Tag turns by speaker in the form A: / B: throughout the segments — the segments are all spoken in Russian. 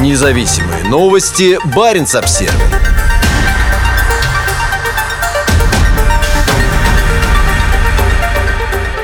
A: Независимые новости. Барин обсерва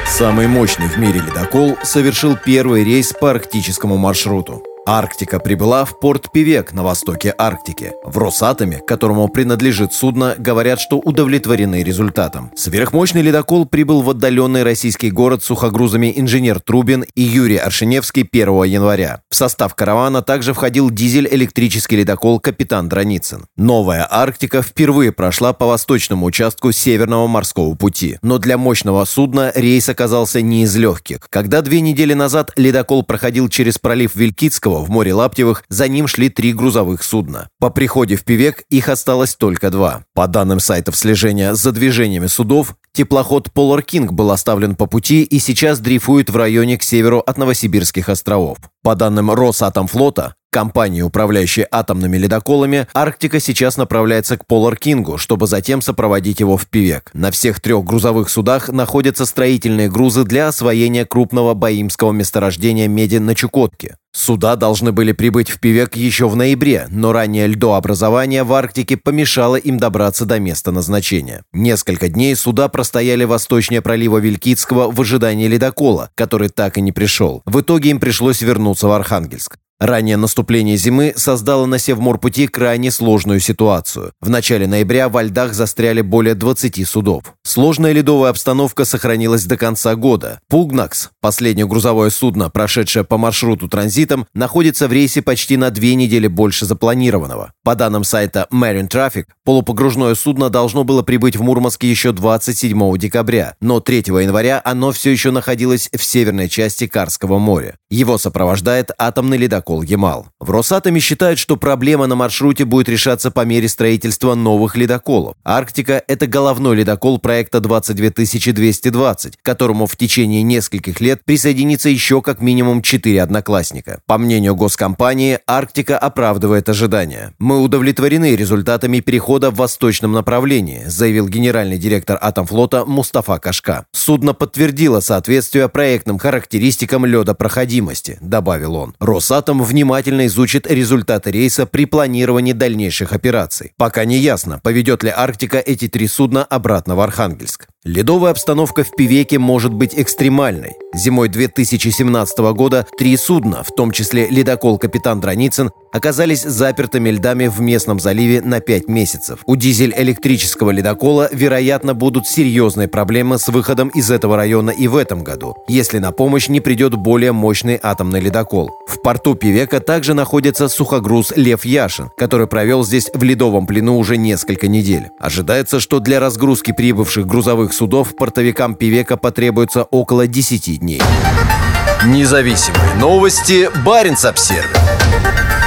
A: Самый мощный в мире ледокол совершил первый рейс по арктическому маршруту. Арктика прибыла в порт Пивек на востоке Арктики. В Росатоме, которому принадлежит судно, говорят, что удовлетворены результатом. Сверхмощный ледокол прибыл в отдаленный российский город с сухогрузами инженер Трубин и Юрий Аршиневский 1 января. В состав каравана также входил дизель-электрический ледокол «Капитан Драницын». Новая Арктика впервые прошла по восточному участку Северного морского пути. Но для мощного судна рейс оказался не из легких. Когда две недели назад ледокол проходил через пролив Вилькицкого, в море Лаптевых за ним шли три грузовых судна. По приходе в Пивек их осталось только два. По данным сайтов слежения за движениями судов, теплоход Polar King был оставлен по пути и сейчас дрейфует в районе к северу от Новосибирских островов. По данным Росатомфлота, компании, управляющей атомными ледоколами, Арктика сейчас направляется к Полар Кингу, чтобы затем сопроводить его в Пивек. На всех трех грузовых судах находятся строительные грузы для освоения крупного баимского месторождения меди на Чукотке. Суда должны были прибыть в Пивек еще в ноябре, но раннее льдообразование в Арктике помешало им добраться до места назначения. Несколько дней суда простояли восточнее пролива Вилькицкого в ожидании ледокола, который так и не пришел. В итоге им пришлось вернуться в Архангельск. Раннее наступление зимы создало на Севморпути крайне сложную ситуацию. В начале ноября во льдах застряли более 20 судов. Сложная ледовая обстановка сохранилась до конца года. «Пугнакс», последнее грузовое судно, прошедшее по маршруту транзитом, находится в рейсе почти на две недели больше запланированного. По данным сайта Marine Traffic, полупогружное судно должно было прибыть в Мурманск еще 27 декабря, но 3 января оно все еще находилось в северной части Карского моря. Его сопровождает атомный ледокол ледокол «Ямал». В Росатоме считают, что проблема на маршруте будет решаться по мере строительства новых ледоколов. «Арктика» — это головной ледокол проекта 22220, к которому в течение нескольких лет присоединится еще как минимум четыре одноклассника. По мнению госкомпании, «Арктика» оправдывает ожидания. «Мы удовлетворены результатами перехода в восточном направлении», заявил генеральный директор Атомфлота Мустафа Кашка. Судно подтвердило соответствие проектным характеристикам ледопроходимости, добавил он. Росатом Росатом внимательно изучит результаты рейса при планировании дальнейших операций. Пока не ясно, поведет ли Арктика эти три судна обратно в Архангельск. Ледовая обстановка в Пивеке может быть экстремальной. Зимой 2017 года три судна, в том числе ледокол «Капитан Драницын», оказались запертыми льдами в местном заливе на 5 месяцев. У дизель-электрического ледокола, вероятно, будут серьезные проблемы с выходом из этого района и в этом году, если на помощь не придет более мощный атомный ледокол. В порту Пивека также находится сухогруз «Лев Яшин», который провел здесь в ледовом плену уже несколько недель. Ожидается, что для разгрузки прибывших грузовых судов портовикам Пивека потребуется около 10 дней. Независимые новости. Барин обсервис